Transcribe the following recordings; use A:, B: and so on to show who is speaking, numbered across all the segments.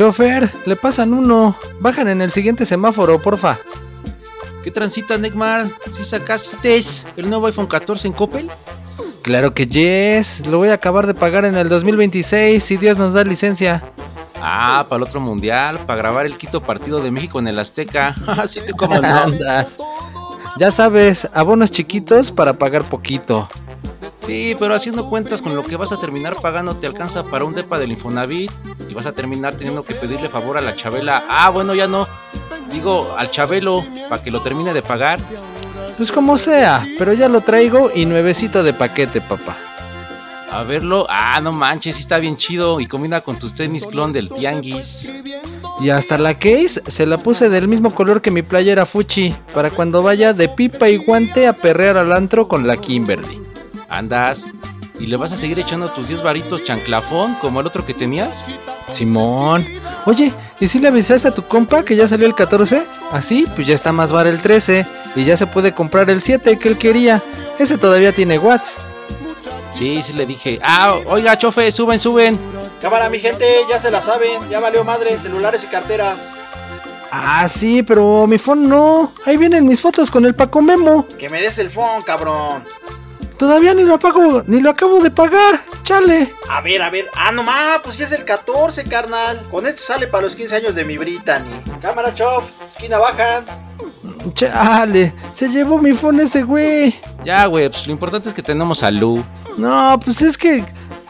A: Chofer, le pasan uno. Bajan en el siguiente semáforo, porfa.
B: ¿Qué transita, Neymar? ¿Si sacaste el nuevo iPhone 14 en Coppel?
A: Claro que yes. Lo voy a acabar de pagar en el 2026 si Dios nos da licencia.
B: Ah, para el otro mundial, para grabar el quinto partido de México en el Azteca. Así te como
A: andas. Ya sabes, abonos chiquitos para pagar poquito.
B: Sí, pero haciendo cuentas con lo que vas a terminar pagando te alcanza para un depa del Infonavit y vas a terminar teniendo que pedirle favor a la Chabela. Ah, bueno, ya no. Digo, al Chabelo, para que lo termine de pagar.
A: Pues como sea, pero ya lo traigo y nuevecito de paquete, papá.
B: A verlo, ah, no manches, sí está bien chido y combina con tus tenis clon del tianguis.
A: Y hasta la case se la puse del mismo color que mi playera Fuchi, para cuando vaya de pipa y guante a perrear al antro con la Kimberly.
B: Andas, ¿y le vas a seguir echando tus 10 varitos chanclafón como el otro que tenías?
A: Simón. Oye, ¿y si le avisaste a tu compa que ya salió el 14? Así, pues ya está más bar el 13 y ya se puede comprar el 7 que él quería. Ese todavía tiene watts.
B: Sí, sí le dije. Ah, oiga, chofe, suben, suben.
C: Cámara, mi gente, ya se la saben. Ya valió madre, celulares y carteras.
A: Ah, sí, pero mi phone no. Ahí vienen mis fotos con el Paco Memo.
C: Que me des el phone, cabrón.
A: Todavía ni lo pago, ni lo acabo de pagar. Chale.
C: A ver, a ver. Ah, no más, pues ya es el 14, carnal. Con este sale para los 15 años de mi Brittany. Cámara, chof. Esquina bajan.
A: Chale, se llevó mi phone ese güey.
B: Ya, güey, pues lo importante es que tenemos salud.
A: No, pues es que.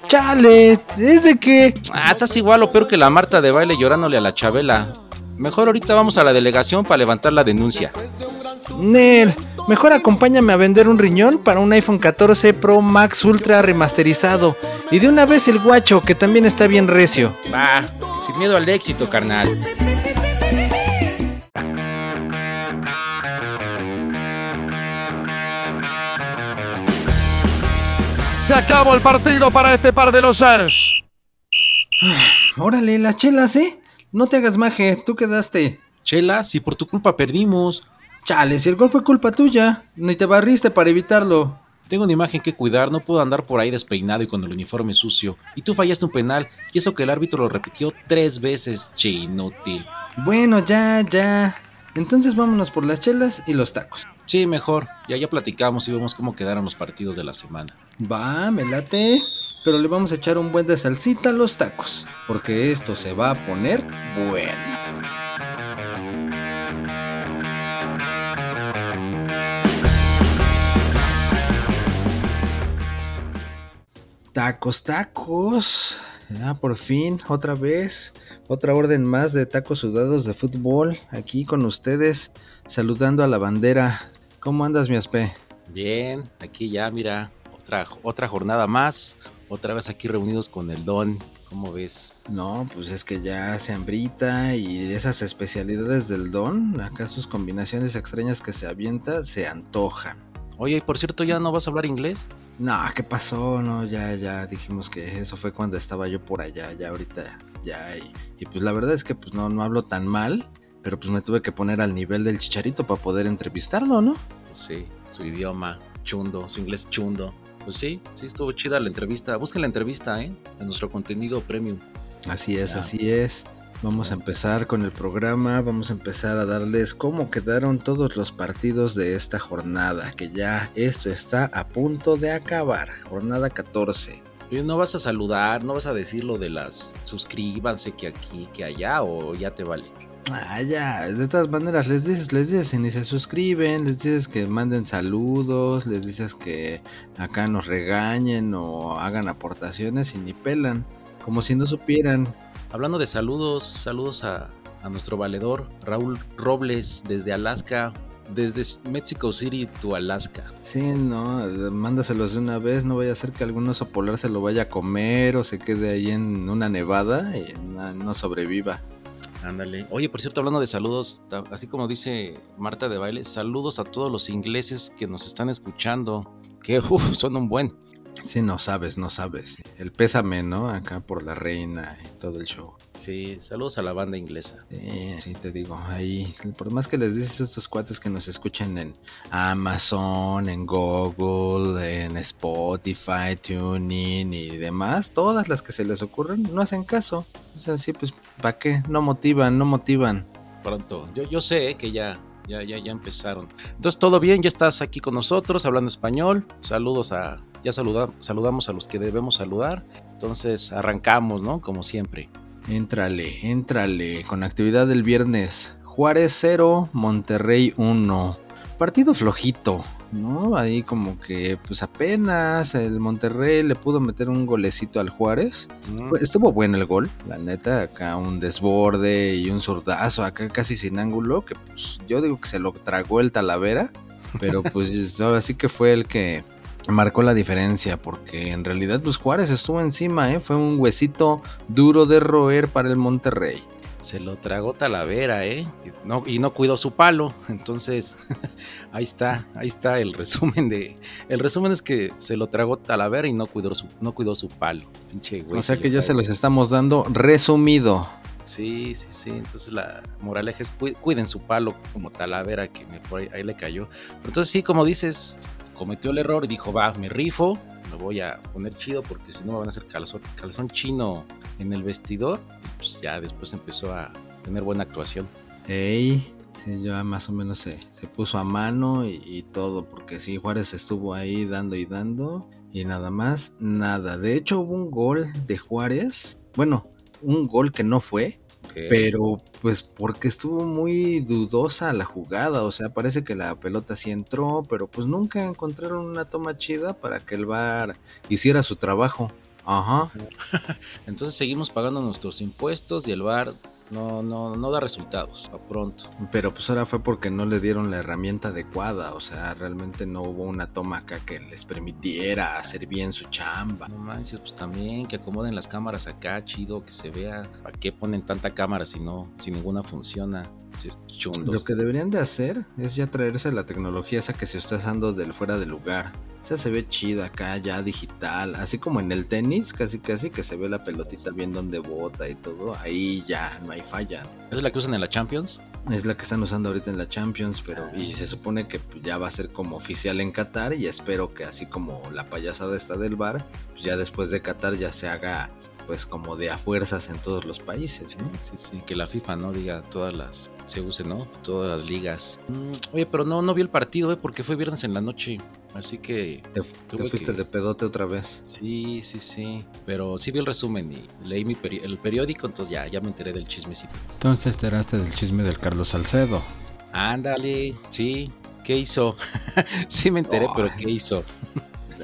A: Chale, es de que.
B: Ah, estás igual o peor que la Marta de baile llorándole a la Chabela. Mejor ahorita vamos a la delegación para levantar la denuncia.
A: Nel, mejor acompáñame a vender un riñón para un iPhone 14 Pro Max Ultra remasterizado. Y de una vez el guacho, que también está bien recio.
B: Va, sin miedo al éxito, carnal.
D: Se acabó el partido para este par de los seres.
A: Órale, las chelas, ¿eh? No te hagas maje, tú quedaste.
B: Chela, si por tu culpa perdimos.
A: Chale, si el gol fue culpa tuya, ni te barriste para evitarlo.
B: Tengo una imagen que cuidar, no puedo andar por ahí despeinado y con el uniforme sucio. Y tú fallaste un penal, y eso que el árbitro lo repitió tres veces, che inútil.
A: Bueno, ya, ya. Entonces vámonos por las chelas y los tacos.
B: Sí, mejor. Ya ya platicamos y vemos cómo quedaron los partidos de la semana.
A: Va, me late. Pero le vamos a echar un buen de salsita a los tacos, porque esto se va a poner bueno. Tacos, tacos. Ya por fin, otra vez, otra orden más de tacos sudados de fútbol aquí con ustedes, saludando a la bandera. ¿Cómo andas, mi aspe?
B: Bien, aquí ya, mira, otra, otra jornada más, otra vez aquí reunidos con el Don. ¿Cómo ves?
A: No, pues es que ya se hambrita y esas especialidades del Don, acá sus combinaciones extrañas que se avienta, se antojan.
B: Oye, y por cierto, ¿ya no vas a hablar inglés?
A: No, ¿qué pasó? No, ya, ya dijimos que eso fue cuando estaba yo por allá, ya ahorita, ya. Y, y pues la verdad es que pues no, no hablo tan mal, pero pues me tuve que poner al nivel del chicharito para poder entrevistarlo, ¿no?
B: Sí, su idioma chundo, su inglés chundo. Pues sí, sí estuvo chida la entrevista. Busquen la entrevista, ¿eh? En nuestro contenido premium.
A: Así es, así es. Vamos a empezar con el programa, vamos a empezar a darles cómo quedaron todos los partidos de esta jornada, que ya esto está a punto de acabar, jornada 14.
B: Oye, ¿No vas a saludar, no vas a decir lo de las suscríbanse que aquí, que allá, o ya te vale?
A: Ah, ya, de todas maneras les dices, les dices, si ni se suscriben, les dices que manden saludos, les dices que acá nos regañen o hagan aportaciones y ni pelan, como si no supieran.
B: Hablando de saludos, saludos a, a nuestro valedor Raúl Robles desde Alaska, desde Mexico City to Alaska.
A: Sí, no, mándaselos de una vez, no vaya a ser que algún oso polar se lo vaya a comer o se quede ahí en una nevada y no, no sobreviva.
B: Ándale. Oye, por cierto, hablando de saludos, así como dice Marta de Baile, saludos a todos los ingleses que nos están escuchando, que uf, son un buen.
A: Sí, no sabes, no sabes. El pésame, ¿no? Acá por la reina y todo el show.
B: Sí, saludos a la banda inglesa.
A: Sí, sí, te digo, ahí, por más que les dices a estos cuates que nos escuchen en Amazon, en Google, en Spotify, TuneIn y demás, todas las que se les ocurren, no hacen caso. Es así, pues, ¿para qué? No motivan, no motivan.
B: Pronto. Yo, yo sé que ya, ya, ya, ya empezaron. Entonces, todo bien, ya estás aquí con nosotros hablando español. Saludos a. Ya saluda, saludamos a los que debemos saludar. Entonces, arrancamos, ¿no? Como siempre.
A: Éntrale, éntrale. Con actividad del viernes. Juárez 0, Monterrey 1. Partido flojito, ¿no? Ahí como que pues apenas el Monterrey le pudo meter un golecito al Juárez.
B: Mm.
A: Estuvo bueno el gol, la neta, acá un desborde y un zurdazo, acá casi sin ángulo, que pues yo digo que se lo tragó el Talavera, pero pues ahora sí que fue el que marcó la diferencia, porque en realidad pues Juárez estuvo encima, ¿eh? fue un huesito duro de roer para el Monterrey.
B: Se lo tragó Talavera, ¿eh? Y no, y no cuidó su palo. Entonces, ahí está, ahí está el resumen de. El resumen es que se lo tragó Talavera y no cuidó su, no cuidó su palo. Pinche güey.
A: O sea que ya se los estamos dando resumido.
B: Sí, sí, sí. Entonces la moraleja es cu- cuiden su palo como Talavera que me, por ahí, ahí le cayó. Pero entonces sí, como dices, cometió el error y dijo, va, me rifo, me voy a poner chido porque si no me van a hacer calzón, calzón chino en el vestidor. Pues ya después empezó a tener buena actuación.
A: Ey, sí, ya más o menos se, se puso a mano y, y todo, porque sí, Juárez estuvo ahí dando y dando y nada más, nada. De hecho, hubo un gol de Juárez, bueno, un gol que no fue, Pero pues porque estuvo muy dudosa la jugada, o sea, parece que la pelota sí entró, pero pues nunca encontraron una toma chida para que el VAR hiciera su trabajo. Ajá.
B: Entonces seguimos pagando nuestros impuestos y el bar no, no, no da resultados a pronto.
A: Pero pues ahora fue porque no le dieron la herramienta adecuada, o sea, realmente no hubo una toma acá que les permitiera hacer bien su chamba.
B: No manches, pues también que acomoden las cámaras acá, chido, que se vea. ¿Para qué ponen tanta cámara si no, si ninguna funciona? Si es chundo.
A: Lo que deberían de hacer es ya traerse la tecnología esa que se está usando del fuera de lugar. Esa se ve chida acá, ya digital, así como en el tenis, casi casi que se ve la pelotita bien donde bota y todo, ahí ya no hay falla.
B: ¿Esa es la que usan en la Champions?
A: Es la que están usando ahorita en la Champions, pero y se supone que ya va a ser como oficial en Qatar y espero que así como la payasada está del bar, pues ya después de Qatar ya se haga pues como de a fuerzas en todos los países, ¿no?
B: Sí, sí, que la FIFA no diga todas las, se use, ¿no? Todas las ligas. Mm, oye, pero no, no vi el partido, ¿eh? Porque fue viernes en la noche. Así que
A: Te, fuiste
B: que-
A: de pedote otra vez.
B: sí, sí, sí. Pero sí vi el resumen y leí mi peri- el periódico, entonces ya, ya me enteré del chismecito.
A: Entonces te enteraste del chisme del Carlos Salcedo.
B: Ándale, sí. ¿Qué hizo? sí me enteré, pero. ¿qué hizo?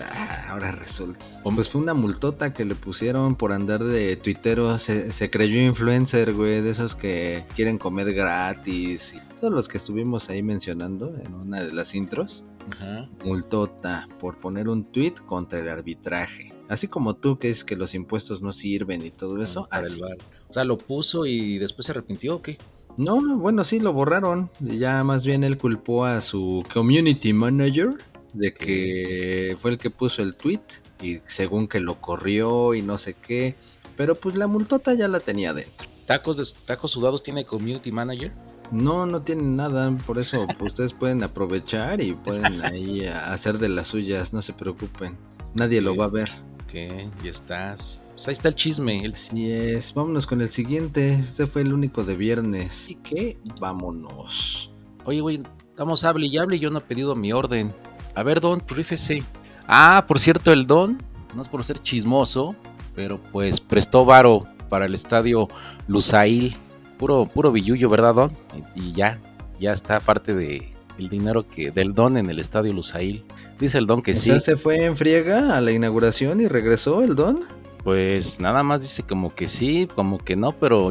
A: Ah, ahora resulta. Pues fue una multota que le pusieron por andar de tuitero. Se, se creyó influencer, güey, de esos que quieren comer gratis. Y todos los que estuvimos ahí mencionando en una de las intros.
B: Ajá.
A: Multota por poner un tweet contra el arbitraje. Así como tú que es que los impuestos no sirven y todo eso.
B: para
A: así.
B: el bar. O sea, lo puso y después se arrepintió o qué?
A: No, no, bueno, sí, lo borraron. Ya más bien él culpó a su community manager de que fue el que puso el tweet y según que lo corrió y no sé qué. Pero pues la multota ya la tenía dentro.
B: Tacos de tacos sudados tiene community manager.
A: No, no tienen nada, por eso pues, ustedes pueden aprovechar y pueden ahí hacer de las suyas, no se preocupen. Nadie lo va a ver.
B: ¿Qué? Ya estás. Pues ahí está el chisme. El-
A: Así es, vámonos con el siguiente. Este fue el único de viernes. Así que vámonos.
B: Oye, güey, estamos hable y hable y yo no he pedido mi orden. A ver, Don, rífese. Ah, por cierto, el Don, no es por ser chismoso, pero pues prestó varo para el estadio Lusail. Puro, puro billullo, ¿verdad, Don? Y, ya, ya está parte de el dinero que del Don en el estadio Lusail. Dice el Don que
A: O
B: sí.
A: sea, se fue en friega a la inauguración y regresó el don.
B: Pues nada más dice como que sí, como que no, pero,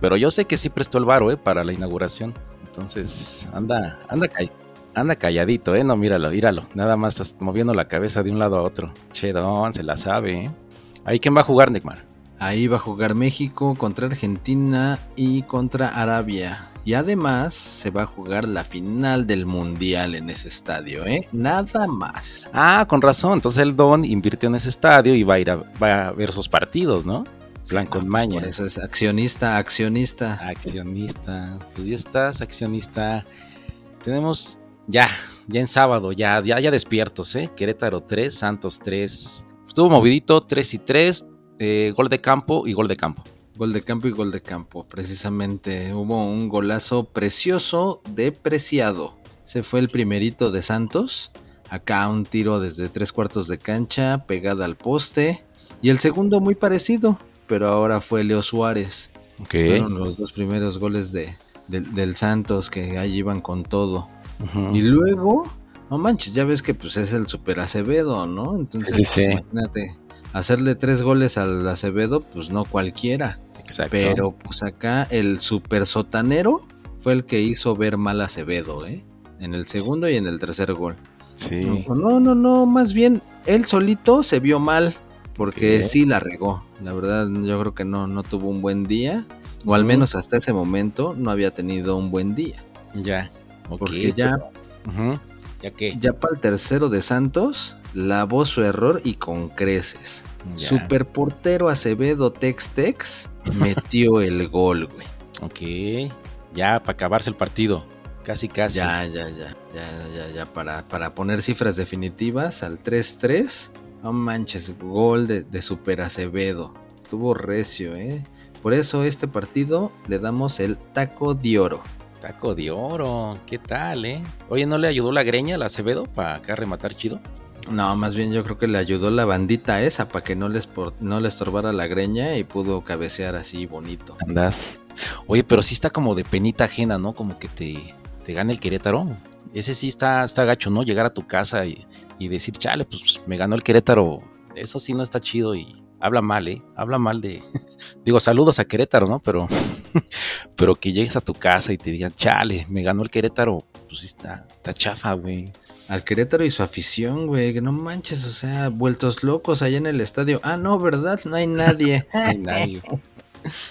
B: pero yo sé que sí prestó el varo, ¿eh? Para la inauguración. Entonces, anda, anda, anda calladito, ¿eh? No, míralo, míralo. Nada más estás moviendo la cabeza de un lado a otro. Che, don, se la sabe, ¿eh? Ahí, ¿quién va a jugar, Neymar?
A: Ahí va a jugar México contra Argentina y contra Arabia. Y además se va a jugar la final del mundial en ese estadio, ¿eh? Nada más.
B: Ah, con razón. Entonces el don invirtió en ese estadio y va a ir a, va a ver sus partidos, ¿no? Plan con maña.
A: Por eso es accionista, accionista.
B: Accionista. Pues ya estás, accionista. Tenemos ya, ya en sábado, ya, ya, ya despiertos, ¿eh? Querétaro 3, Santos 3. Estuvo movidito, 3 y 3. eh, gol de campo y gol de campo.
A: Gol de campo y gol de campo, precisamente. Hubo un golazo precioso de Preciado. Se fue el primerito de Santos. Acá un tiro desde tres cuartos de cancha, pegada al poste. Y el segundo muy parecido, pero ahora fue Leo Suárez.
B: Ok.
A: Fueron los dos primeros goles de, del- del Santos que ahí iban con todo. Y luego, no manches, ya ves que pues es el super Acevedo, ¿no? Entonces,
B: Sí, sí,
A: pues, imagínate, hacerle tres goles al Acevedo, pues no cualquiera.
B: Exacto.
A: Pero pues acá el super sotanero fue el que hizo ver mal a Acevedo, ¿eh? En el segundo y en el tercer gol.
B: Sí.
A: No, no, no, más bien él solito se vio mal porque sí la regó. La verdad, yo creo que no, no tuvo un buen día, o al menos hasta ese momento no había tenido un buen día.
B: Ya.
A: Porque ya.
B: ¿Ya qué?
A: ya para el tercero de Santos, lavó su error y con creces.
B: Ya.
A: Super portero Acevedo Tex Tex metió el gol, güey.
B: Ok. Ya para acabarse el partido. Casi, casi.
A: Ya, ya, ya, ya, ya, ya, para, para poner cifras definitivas al 3-3. No manches, gol de, de Super Acevedo. Estuvo recio, ¿eh? Por eso este partido le damos el taco de oro.
B: Taco de oro. ¿Qué tal, eh? Oye, ¿no le ayudó la greña al Acevedo para acá rematar chido?
A: No, más bien yo creo que le ayudó la bandita esa para que no les por- no le estorbara la greña y pudo cabecear así bonito.
B: Andas. Oye, pero sí está como de penita ajena, ¿no? Como que te, te gana el Querétaro. Ese sí está, está gacho, ¿no? Llegar a tu casa y, y decir, chale, pues me ganó el Querétaro. Eso sí no está chido y habla mal, ¿eh? Habla mal de... Digo, saludos a Querétaro, ¿no? Pero, pero que llegues a tu casa y te digan, chale, me ganó el Querétaro. Pues sí está, está chafa, güey.
A: Al Querétaro y su afición, güey, que no manches, o sea, vueltos locos allá en el estadio. Ah, no, ¿verdad? No hay nadie.
B: No hay nadie.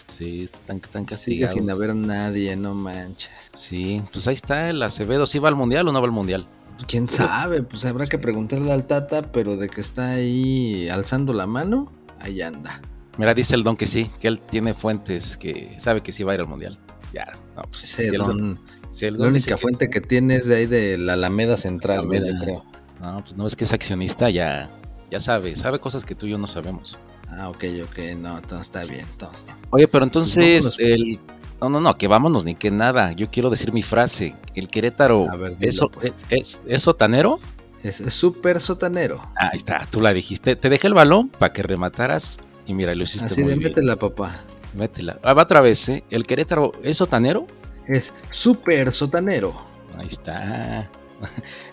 B: Sí, están,
A: Sigue
B: castigados.
A: sin haber nadie, no manches.
B: Sí, pues ahí está el Acevedo. ¿Sí va al Mundial o no va al Mundial?
A: ¿Quién sabe? Pues habrá que preguntarle al Tata, pero de que está ahí alzando la mano, ahí anda.
B: Mira, dice el don que sí, que él tiene fuentes que sabe que sí va a ir al mundial. Ya, no, pues si el
A: don,
B: el
A: la
B: don
A: única
B: que
A: fuente
B: sí,
A: que tiene es de ahí de la Alameda Central,
B: Alameda.
A: yo creo.
B: No, pues no es que es accionista, ya, ya sabe, sabe cosas que tú y yo no sabemos.
A: Ah, ok, ok, no, todo está bien, todo está bien.
B: Oye, pero entonces
A: vámonos.
B: el no, no, no, que vámonos ni que nada. Yo quiero decir mi frase. El Querétaro
A: A ver, dilo,
B: eso
A: pues.
B: es, es, es sotanero.
A: Es súper sotanero.
B: Ah, ahí está, tú la dijiste. Te dejé el balón para que remataras y mira, lo hiciste
A: Así
B: muy
A: de
B: bien.
A: métela, papá.
B: Métela. Ah, va otra vez, ¿eh? El Querétaro es sotanero.
A: Es súper sotanero.
B: Ahí está.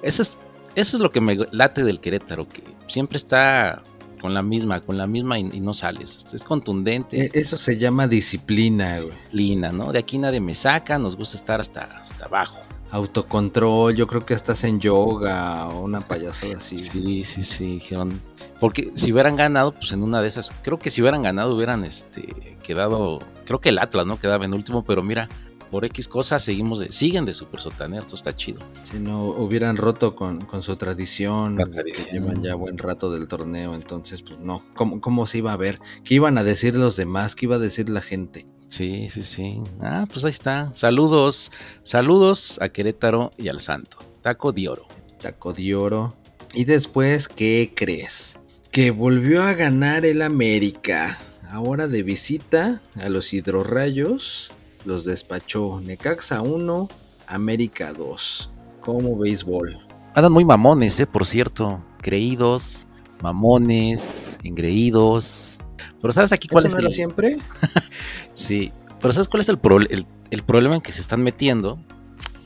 B: Eso es, eso es lo que me late del Querétaro, que siempre está con la misma, con la misma y, y no sales. Es contundente,
A: E- Eso se llama disciplina, güey.
B: disciplina, ¿no? De aquí nadie me saca, nos gusta estar hasta, hasta abajo.
A: Autocontrol, yo creo que estás en yoga o una payasada así.
B: Sí, sí, sí, dijeron. Porque si hubieran ganado, pues en una de esas, creo que si hubieran ganado hubieran este quedado, creo que el Atlas, ¿no? Quedaba en último, pero mira, por X cosas seguimos de, siguen de super sotaner, esto está chido.
A: Si no hubieran roto con, con su tradición, que
B: tradición.
A: llevan ya buen rato del torneo, entonces pues no, ¿cómo, ¿cómo se iba a ver? ¿Qué iban a decir los demás? ¿Qué iba a decir la gente?
B: Sí, sí, sí. Ah, pues ahí está. Saludos, saludos a Querétaro y al Santo. Taco de oro.
A: Taco de oro. Y después, ¿qué crees? Que volvió a ganar el América. Ahora de visita a los hidrorrayos. Los despachó Necaxa 1, América 2. Como béisbol.
B: Andan muy mamones, eh, por cierto. Creídos, mamones, engreídos. Pero ¿sabes aquí cuál
A: ¿Eso
B: es
A: no
B: el...
A: era siempre?
B: Sí, pero ¿sabes cuál es el, pro- el, el problema en que se están metiendo?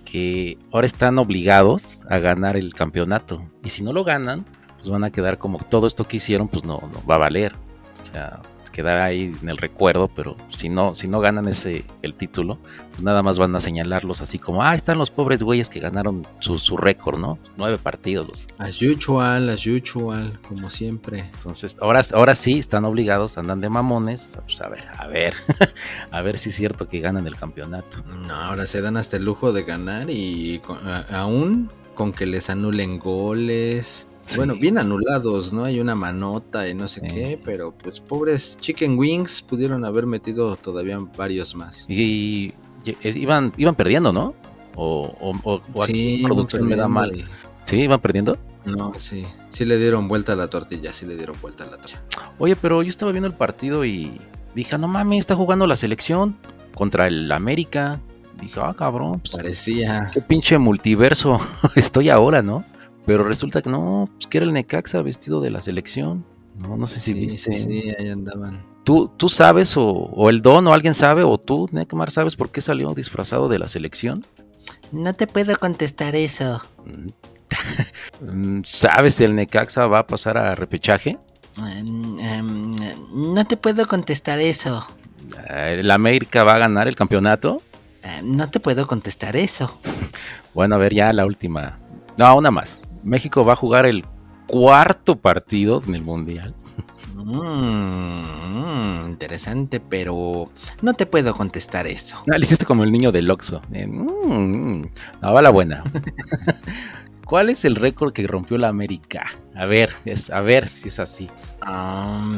B: Que ahora están obligados a ganar el campeonato. Y si no lo ganan, pues van a quedar como todo esto que hicieron, pues no, no va a valer. O sea, quedará ahí en el recuerdo, pero si no, si no ganan ese el título, pues nada más van a señalarlos así como, ah, están los pobres güeyes que ganaron su, su récord, ¿no? Nueve partidos. Los,
A: As usual, as usual, como siempre.
B: entonces, ahora, ahora sí están obligados, andan de mamones. Pues a ver, a ver, a ver si es cierto que ganan el campeonato.
A: No, ahora se dan hasta el lujo de ganar y con- a- aún con que les anulen goles.
B: Sí.
A: Bueno, bien anulados, ¿no? Hay una manota y no sé qué, pero pues pobres Chicken Wings pudieron haber metido todavía varios más.
B: Y, y- es- iban, iban perdiendo, ¿no? O, o, o- aquí
A: Sí,
B: producción me da mal. Sí, iban perdiendo.
A: No, sí, sí le dieron vuelta a la tortilla, sí le dieron vuelta a la tortilla.
B: Oye, pero yo estaba viendo el partido y Dije, no mames, está jugando la selección contra el América. Dije, ah, cabrón, pues,
A: Parecía.
B: qué pinche multiverso estoy ahora, ¿no? Pero resulta que no, pues que era el Necaxa vestido de la selección. No, no sé si
A: Sí,
B: viste.
A: sí, sí, ahí andaban.
B: ¿Tú, tú sabes, o, o el Don, o alguien sabe, o tú, Necmar, sabes por qué salió disfrazado de la selección?
E: No te puedo contestar eso.
B: Mm, ¿Sabes si el Necaxa va a pasar a repechaje?
E: Em, em, no te puedo contestar eso.
B: Eh, ¿El América va a ganar el campeonato?
E: Em, no te puedo contestar eso.
B: Bueno, a ver, ya la última. No, una más. México va a jugar el cuarto partido en el Mundial.
E: Mm, mm, interesante, pero no te puedo contestar eso.
B: No, le hiciste como el niño del Oxxo. Eh, mm, mm. No, va la buena. ¿Cuál es el récord que rompió la América? A ver, es, a ver si es así.
E: Um,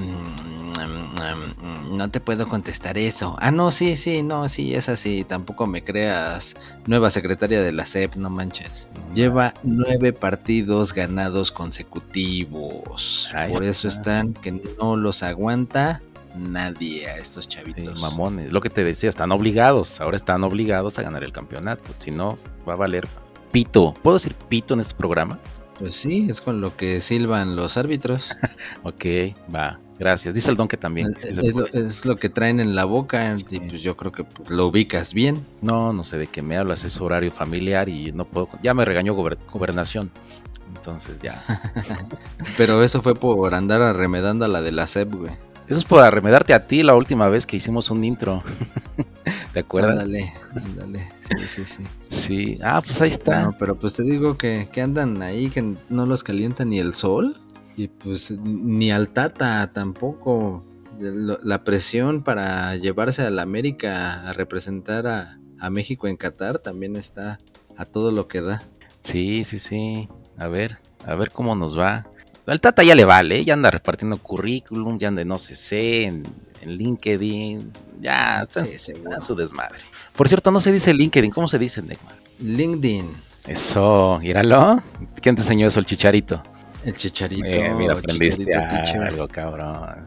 E: em, em, no te puedo contestar eso. Ah, no, sí, sí, no, sí, es así. Tampoco me creas nueva secretaria de la SEP, no manches. Lleva nueve partidos ganados consecutivos.
B: Ahí
E: Por eso
B: está.
E: están que no los aguanta nadie a estos
B: Sí,
E: chavitos.
B: mamones. Lo que te decía, están obligados. Ahora están obligados a ganar el campeonato. Si no, va a valer pito. ¿Puedo decir pito en este programa?
A: Pues sí, es con lo que silban los árbitros.
B: Ok, va. Gracias. Dice el don que también.
A: es, lo,
B: puede.
A: es lo que traen en la boca
B: Sí.
A: y pues yo creo que lo ubicas bien.
B: No, no sé de qué me hablas. Es horario familiar y no puedo. Ya me regañó gober- gobernación. Entonces ya.
A: Pero eso fue por andar arremedando a la de la SEP, güey.
B: Eso es por arremedarte a ti la última vez que hicimos un intro. ¿Te acuerdas?
A: Ándale, ándale. Sí, sí, sí.
B: Sí. Ah, pues ahí está.
A: No, pero pues te digo que, que andan ahí, que no los calienta ni el sol. Y pues ni al Tata tampoco. La presión para llevarse a la América a representar a, a México en Qatar también está a todo lo que da.
B: Sí, sí, sí. A ver, a ver cómo nos va. Al Tata ya le vale, ¿eh? ya anda repartiendo currículum, ya anda en OCC, en, en LinkedIn. Ya está,
A: Sí,
B: está su desmadre. Por cierto, no se dice LinkedIn, ¿cómo se dice, Neymar?
A: LinkedIn,
B: Eso, míralo. ¿Quién te enseñó eso? El chicharito.
A: El chicharito.
B: Eh, mira, aprendiste
A: Chicharito
B: algo, cabrón.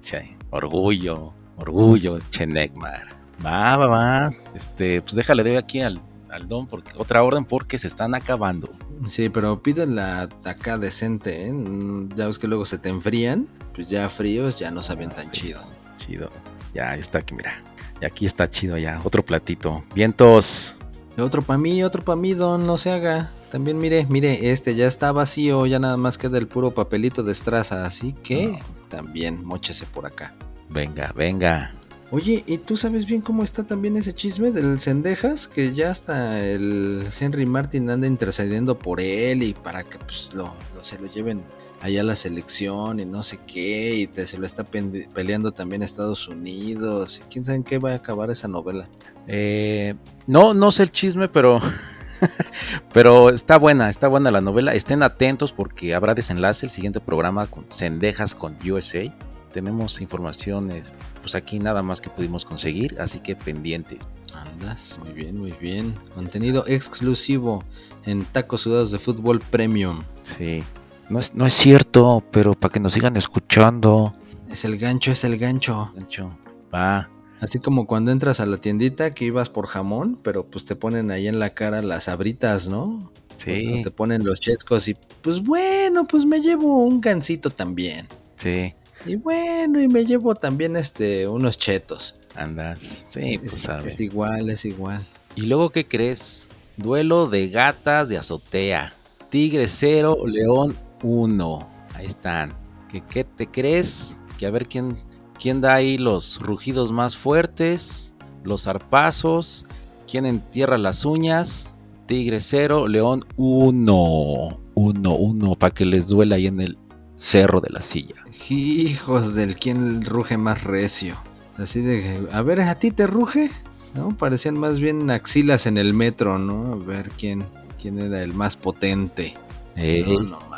B: Che, orgullo, orgullo, che Neymar. Va, va, va. Este, pues déjale de aquí al, al don, porque otra orden porque se están acabando.
A: Sí, pero pídela acá decente, ¿eh? Mm, Ya ves que luego se te enfrían, pues ya fríos ya no saben tan chido.
B: Chido. Ya está aquí, mira. Y aquí está chido ya. Otro platito. Vientos.
A: Otro para mí, otro para mí, don, no se haga. También mire, mire, este ya está vacío, ya nada más queda el puro papelito de estraza, así que
B: No.
A: también mochese por acá.
B: Venga, venga.
A: Oye, ¿y tú sabes bien cómo está también ese chisme del Cendejas? Que ya hasta el Henry Martin anda intercediendo por él y para que pues lo, lo- se lo lleven allá a la selección y no sé qué, y te, se lo está peleando también Estados Unidos. y ¿Quién sabe en qué va a acabar esa novela?
B: Eh, no, no sé el chisme, pero. pero está buena, está buena la novela. Estén atentos porque habrá desenlace el siguiente programa con Cendejas con USA. Tenemos informaciones, pues aquí nada más que pudimos conseguir, así que pendientes.
A: Andas, muy bien, muy bien. Contenido exclusivo en Tacos Sudados de Fútbol Premium.
B: Sí. No es, no es cierto, pero para que nos sigan escuchando.
A: Es el gancho, es el gancho.
B: Gancho. Va.
A: Así como cuando entras a la tiendita que ibas por jamón, pero pues te ponen ahí en la cara las abritas, ¿no?
B: Sí,
A: te ponen los chescos y pues bueno, pues me llevo un gansito también.
B: sí.
A: Y bueno, y me llevo también este unos chetos.
B: Andas. Sí, pues
A: es,
B: sabes.
A: es igual, es igual.
B: ¿Y luego qué crees? Duelo de gatas de azotea. Tigre 0, León 1. Ahí están. ¿Qué, qué te crees? Que a ver quién, quién da ahí los rugidos más fuertes, los zarpazos, quién entierra las uñas. Tigre 0, León 1. 1, 1, para que les duela ahí en el cerro de la silla.
A: Hijos del quien ruge más recio. Así de, a ver, ¿a ti te ruge? ¿No? Parecían más bien axilas en el metro, ¿no? A ver quién, quién era el más potente.
B: Ey,
A: No, no, man.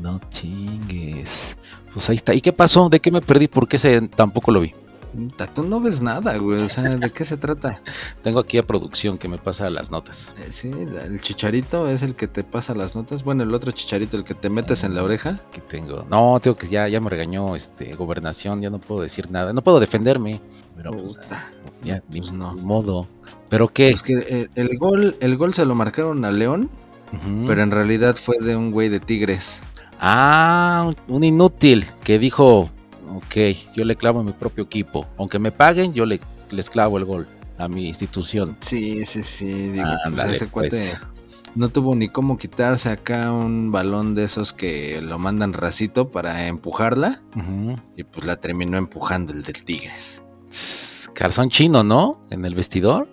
B: No chingues. Pues ahí está. ¿Y qué pasó? ¿De qué me perdí? ¿Por qué ese tampoco lo vi?
A: Tú no ves nada, güey. O sea, ¿de qué se trata?
B: Tengo aquí a producción que me pasa las notas.
A: Eh, sí, el chicharito es el que te pasa las notas. Bueno, el otro chicharito, el que te metes en la oreja.
B: Aquí tengo. No, tengo que ya, ya me regañó este gobernación, ya no puedo decir nada. No puedo defenderme. Pero pues, ya, ni pues no. modo. ¿Pero qué?
A: Es que eh, el, gol, el gol se lo marcaron a León, pero en realidad fue de un güey de Tigres.
B: Ah, un inútil que dijo, ok, yo le clavo a mi propio equipo. Aunque me paguen, yo le, les clavo el gol a mi institución.
A: Sí, sí, sí. Digo, pues, ese cuate pues. no tuvo ni cómo quitarse acá un balón de esos que lo mandan racito para empujarla. Y pues la terminó empujando el del Tigres.
B: Calzón chino, ¿no? En el vestidor.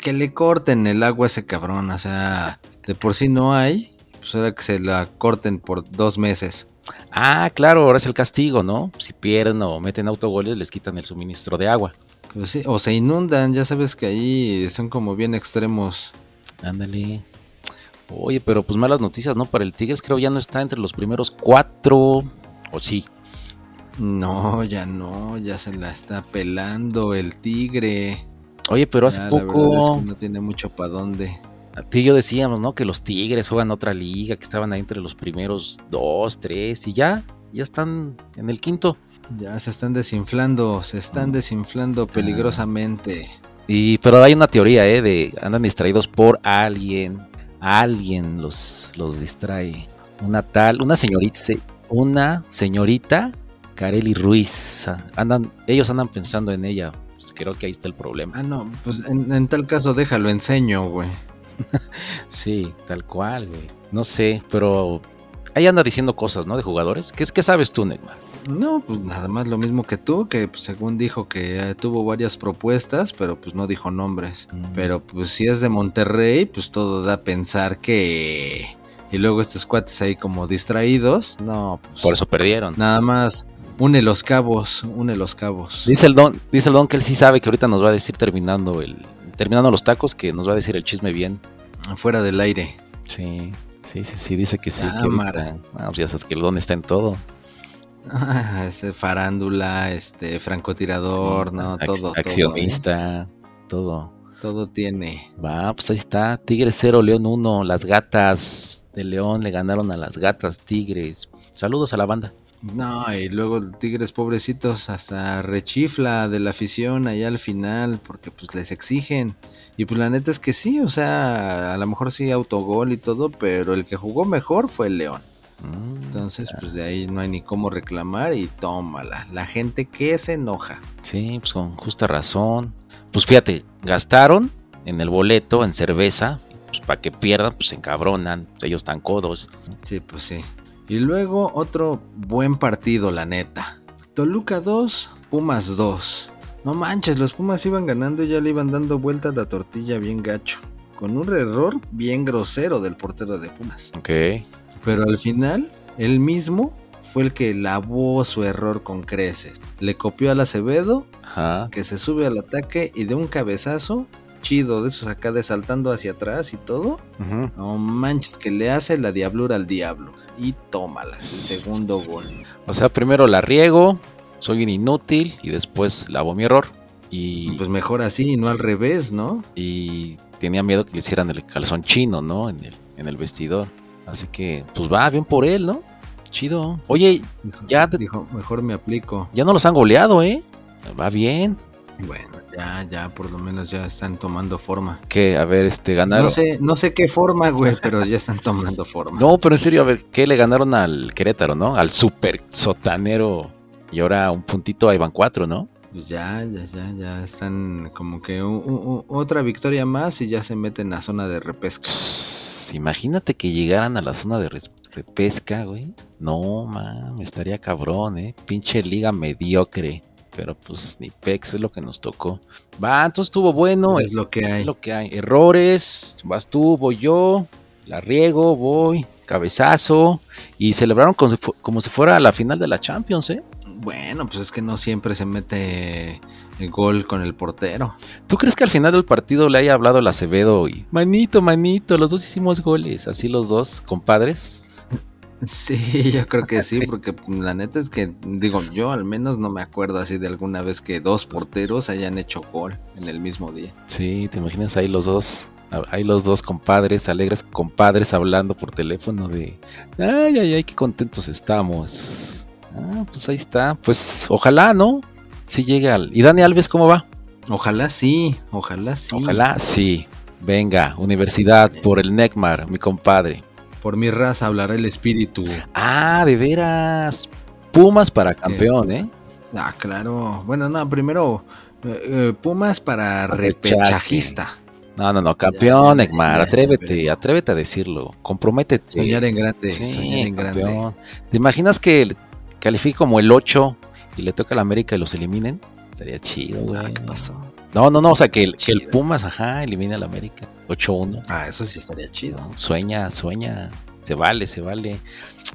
A: Que le corten el agua a ese cabrón. O sea, de por sí no hay pues ahora que se la corten por dos meses.
B: Ah, claro, ahora es el castigo, ¿no? Si pierden o meten autogoles, les quitan el suministro de agua.
A: Pues sí, o se inundan, ya sabes que ahí son como bien extremos.
B: Ándale. Oye, pero pues malas noticias, ¿no? Para el Tigres creo ya no está entre los primeros cuatro, ¿o sí?
A: No, ya no, ya se la está pelando el Tigre.
B: Oye, pero hace poco...
A: no tiene mucho para dónde.
B: A ti y yo decíamos, ¿no? Que los Tigres juegan otra liga, que estaban ahí entre los primeros dos, tres, y ya, ya están en el quinto.
A: Ya se están desinflando, se están desinflando peligrosamente.
B: Y, pero hay una teoría, ¿eh? De andan distraídos por alguien, alguien los, los distrae. Una tal, una señorita, una señorita, Kareli Ruiz. Andan, ellos andan pensando en ella. Pues creo que ahí está el problema.
A: Ah, no, pues en, en tal caso déjalo enseño, güey.
B: sí, tal cual, güey. No sé, pero ahí anda diciendo cosas, ¿no? De jugadores. ¿Qué, qué sabes tú, Neymar?
A: No, pues nada más lo mismo que tú, que pues, según dijo que eh, tuvo varias propuestas, pero pues no dijo nombres. Mm. Pero pues si es de Monterrey, pues todo da a pensar que... Y luego estos cuates ahí como distraídos, no, pues...
B: Por eso perdieron.
A: Nada más, une los cabos, une los cabos.
B: Dice el Don, dice el Don que él sí sabe que ahorita nos va a decir terminando el, terminando los tacos, que nos va a decir el chisme bien.
A: Fuera del aire.
B: Sí, sí, sí, sí, dice que sí. que pues ya sabes que el don está en todo.
A: Ah, ese farándula, este francotirador, ¿no? todo.
B: Accionista, todo,
A: todo. tiene.
B: Va, pues ahí está. Tigre 0, León 1. Las gatas de León le ganaron a las gatas Tigres. Saludos a la banda.
A: No, y luego Tigres pobrecitos hasta rechifla de la afición allá al final porque pues les exigen. Y pues la neta es que sí, o sea, a lo mejor sí autogol y todo, pero el que jugó mejor fue el León. Mm, Entonces, pues de ahí no hay ni cómo reclamar y tómala. La gente que se enoja.
B: Sí, pues con justa razón. Pues fíjate, gastaron en el boleto, en cerveza, pues para que pierdan, pues se encabronan, ellos están codos.
A: Sí, pues sí. Y luego otro buen partido, la neta. Toluca 2, Pumas 2. No manches, los Pumas iban ganando y ya le iban dando vuelta a la tortilla bien gacho. Con un error bien grosero del portero de Pumas.
B: Ok.
A: Pero al final, él mismo fue el que lavó su error con creces. Le copió al Acevedo, que se sube al ataque y de un cabezazo chido de esos acá de saltando hacia atrás y todo. No manches, que le hace la diablura al diablo. Y tómala, el segundo gol.
B: O sea, primero la riego, soy un inútil y después lavo mi error. Y
A: pues mejor así, no al revés, ¿no?
B: Y tenía miedo que le hicieran el calzón chino, ¿no? En el, en el vestidor. Así que, pues va bien por él, ¿no? Chido. Oye, ya.
A: Dijo, mejor me aplico.
B: Ya no los han goleado, ¿eh? Va bien.
A: Bueno, ya, ya, por lo menos ya están tomando forma.
B: Que, a ver, este, ganaron.
A: No sé, no sé qué forma, güey, pero ya están tomando forma.
B: No, pero en serio, a ver, ¿qué le ganaron al Querétaro, no? Al super sotanero. Y ahora un puntito a Iván 4, ¿no?
A: Pues ya, ya, ya, ya están como que otra victoria más y ya se meten a zona de repesca.
B: imagínate que llegaran a la zona de repesca, güey. No, me estaría cabrón, eh. Pinche liga mediocre pero pues ni pex es lo que nos tocó. Va, entonces estuvo bueno.
A: Es, lo que hay.
B: Es lo que hay. Errores, vas tú, voy yo, la riego, voy, cabezazo. Y celebraron como si, fuera la final de la Champions, ¿eh?
A: Bueno, pues es que no siempre se mete el gol con el portero.
B: ¿Tú crees que al final del partido le haya hablado el Acevedo y manito, manito, los dos hicimos goles, así los dos, compadres?
A: Sí, yo creo que sí, porque la neta es que, digo, yo al menos no me acuerdo así de alguna vez que dos porteros hayan hecho gol en el mismo día.
B: Sí, te imaginas ahí los dos, ahí los dos compadres, alegres compadres hablando por teléfono de, ay, ay, ay, qué contentos estamos. Ah, pues ahí está, pues ojalá, ¿no? Sí llegue al... ¿Y Dani Alves cómo va?
A: Ojalá sí, ojalá sí.
B: Ojalá sí. Venga, universidad por el NECMAR, mi compadre.
A: Por mi raza hablará el espíritu.
B: Ah, de veras. Pumas para campeón, ¿eh?
A: Ah, claro. Bueno, no, primero eh, eh, Pumas para repechajista.
B: No, no, no, campeón, Neymar, atrévete, atrévete a decirlo, comprométete.
A: Soñar en grande, soñar en grande.
B: ¿Te imaginas que califique como el 8 y le toca a la América y los eliminen? Estaría chido, ah, güey. ¿Qué pasó? No, no, no, o sea, que el, que el Pumas, ajá, elimine a la América. 8-1.
A: Ah, eso sí estaría chido.
B: Sueña, sueña. Se vale, se vale.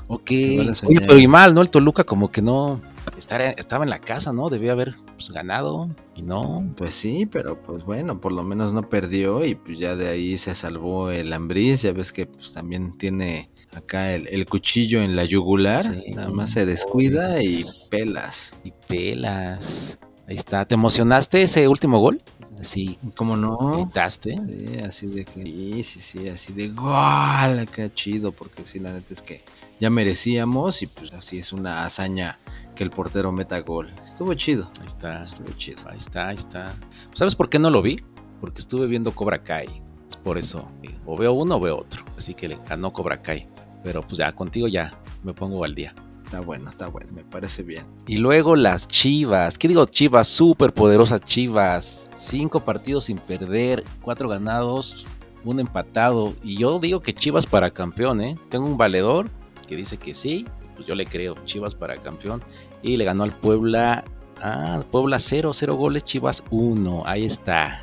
B: Ok. Oye, pero y mal, ¿no? El Toluca como que no estaba en la casa, ¿no? Debía haber pues, ganado y no.
A: Pues sí, pero pues bueno, por lo menos no perdió y pues ya de ahí se salvó el Ambriz. Ya ves que pues también tiene acá el, cuchillo en la yugular. Nada más se descuida y pelas.
B: Y pelas. Ahí está. ¿Te emocionaste ese último gol?
A: Así. ¿Cómo no?
B: ¿Gritaste?
A: Sí, así de que. Sí, sí, sí, así de gol. Qué chido, porque sí, la neta es que ya merecíamos y pues así es una hazaña que el portero meta gol. Estuvo chido.
B: Ahí está. Estuvo chido. Ahí está, ahí está. ¿Sabes por qué no lo vi? Porque estuve viendo Cobra Kai. Es por eso. O veo uno o veo otro. Así que le ganó Cobra Kai. Pero pues ya contigo ya me pongo al día.
A: Está bueno, está bueno, me parece bien.
B: Y luego las Chivas. ¿Qué digo Chivas? Súper poderosas Chivas. Cinco partidos sin perder, cuatro ganados, un empatado. Y yo digo que Chivas para campeón, ¿eh? Tengo un valedor que dice que sí. Pues yo le creo, Chivas para campeón. Y le ganó al Puebla. Ah, Puebla 0, 0 goles, Chivas 1. Ahí está.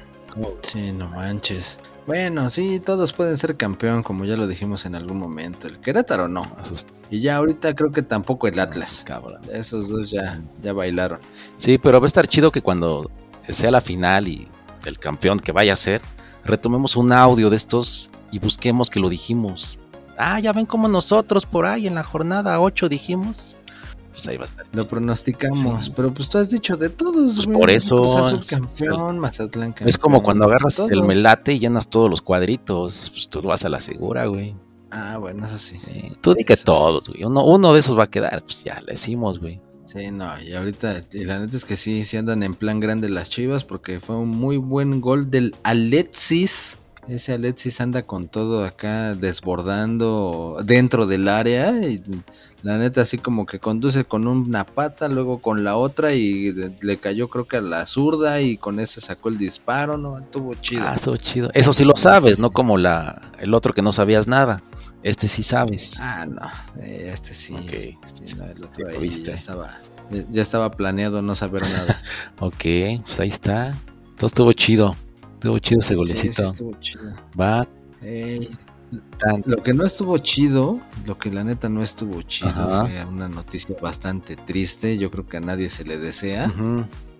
A: Sí, no manches. Bueno, sí, todos pueden ser campeón, como ya lo dijimos en algún momento. El Querétaro no. Y ya ahorita creo que tampoco el Atlas. Cabrón. Esos dos ya, ya bailaron.
B: Sí, pero va a estar chido que cuando sea la final y el campeón que vaya a ser, retomemos un audio de estos y busquemos que lo dijimos. Ah, ya ven como nosotros por ahí en la jornada 8 dijimos pues ahí va a estar.
A: Lo pronosticamos, pero pues tú has dicho de todos,
B: pues por eso.
A: campeón,
B: Es como cuando agarras el melate y llenas todos los cuadritos, pues tú vas a la segura, güey.
A: Ah, bueno, eso sí.
B: tú di que todos, güey. Uno, uno de esos va a quedar, pues ya, le decimos, güey.
A: Sí, no, y ahorita, y la neta es que sí, sí andan en plan grande las chivas, porque fue un muy buen gol del Alexis ese Alexis anda con todo acá desbordando dentro del área y la neta así como que conduce con una pata, luego con la otra y le cayó creo que a la zurda y con ese sacó el disparo, ¿no? Estuvo chido.
B: Ah, estuvo chido. Eso sí lo sabes, no como la el otro que no sabías nada. Este sí sabes.
A: Ah, no, eh, este sí. ya estaba ya estaba planeado no saber nada.
B: ok, pues ahí está. Todo estuvo chido. Estuvo chido ese golecito. Va.
A: Lo que no estuvo chido, lo que la neta no estuvo chido, fue una noticia bastante triste. Yo creo que a nadie se le desea.